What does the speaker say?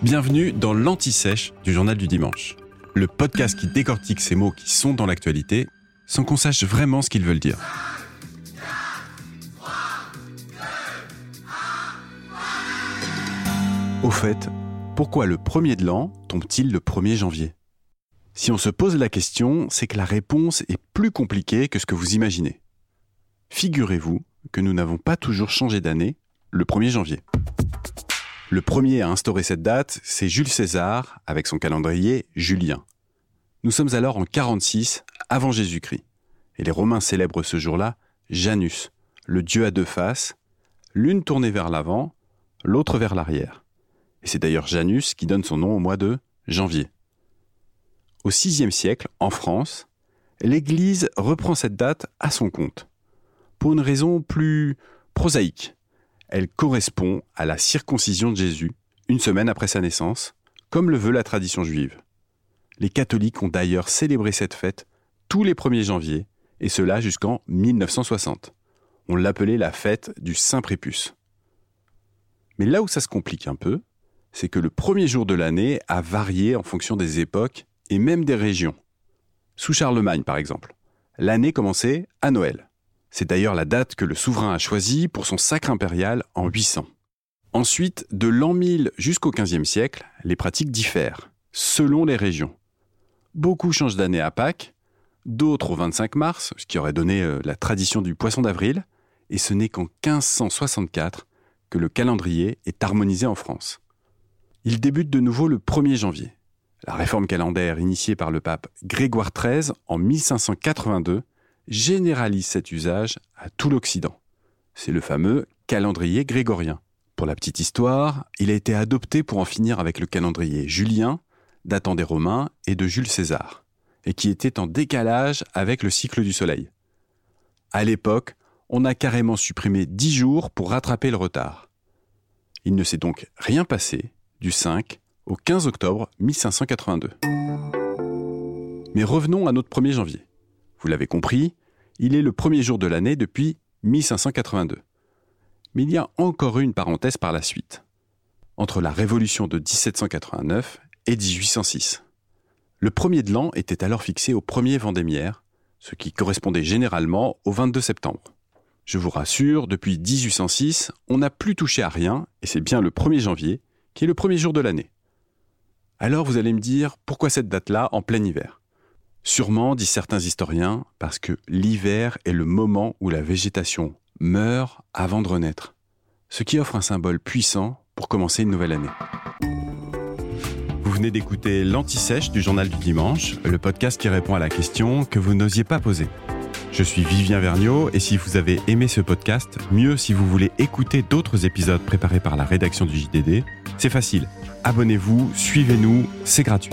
Bienvenue dans l'Anti-Sèche du Journal du Dimanche, le podcast qui décortique ces mots qui sont dans l'actualité sans qu'on sache vraiment ce qu'ils veulent dire. Au fait, pourquoi le premier de l'an tombe-t-il le 1er janvier? Si on se pose la question, c'est que la réponse est plus compliquée que ce que vous imaginez. Figurez-vous que nous n'avons pas toujours changé d'année le 1er janvier. Le premier à instaurer cette date, c'est Jules César avec son calendrier julien. Nous sommes alors en 46 avant Jésus-Christ. Et les Romains célèbrent ce jour-là Janus, le dieu à deux faces, l'une tournée vers l'avant, l'autre vers l'arrière. Et c'est d'ailleurs Janus qui donne son nom au mois de janvier. Au VIe siècle, en France, l'Église reprend cette date à son compte, pour une raison plus prosaïque. Elle correspond à la circoncision de Jésus, une semaine après sa naissance, comme le veut la tradition juive. Les catholiques ont d'ailleurs célébré cette fête tous les 1er janvier, et cela jusqu'en 1960. On l'appelait la fête du Saint Prépuce. Mais là où ça se complique un peu, c'est que le premier jour de l'année a varié en fonction des époques et même des régions. Sous Charlemagne, par exemple, l'année commençait à Noël. C'est d'ailleurs la date que le souverain a choisie pour son sacre impérial en 800. Ensuite, de l'an 1000 jusqu'au XVe siècle, les pratiques diffèrent, selon les régions. Beaucoup changent d'année à Pâques, d'autres au 25 mars, ce qui aurait donné euh, la tradition du poisson d'avril, et ce n'est qu'en 1564 que le calendrier est harmonisé en France. Il débute de nouveau le 1er janvier. La réforme calendaire initiée par le pape Grégoire XIII en 1582 généralise cet usage à tout l'Occident. C'est le fameux calendrier grégorien. Pour la petite histoire, il a été adopté pour en finir avec le calendrier julien, datant des Romains et de Jules César, et qui était en décalage avec le cycle du Soleil. À l'époque, on a carrément supprimé dix jours pour rattraper le retard. Il ne s'est donc rien passé du 5 au 15 octobre 1582. Mais revenons à notre 1er janvier. Vous l'avez compris, il est le premier jour de l'année depuis 1582. Mais il y a encore une parenthèse par la suite, entre la Révolution de 1789 et 1806. Le premier de l'an était alors fixé au premier vendémiaire, ce qui correspondait généralement au 22 septembre. Je vous rassure, depuis 1806, on n'a plus touché à rien, et c'est bien le 1er janvier qui est le premier jour de l'année. Alors vous allez me dire, pourquoi cette date-là en plein hiver? Sûrement, disent certains historiens, parce que l'hiver est le moment où la végétation meurt avant de renaître, ce qui offre un symbole puissant pour commencer une nouvelle année. Vous venez d'écouter l'Anti-Sèche du Journal du Dimanche, le podcast qui répond à la question que vous n'osiez pas poser. Je suis Vivien Vergniaud et si vous avez aimé ce podcast, mieux si vous voulez écouter d'autres épisodes préparés par la rédaction du JDD, c'est facile. Abonnez-vous, suivez-nous, c'est gratuit.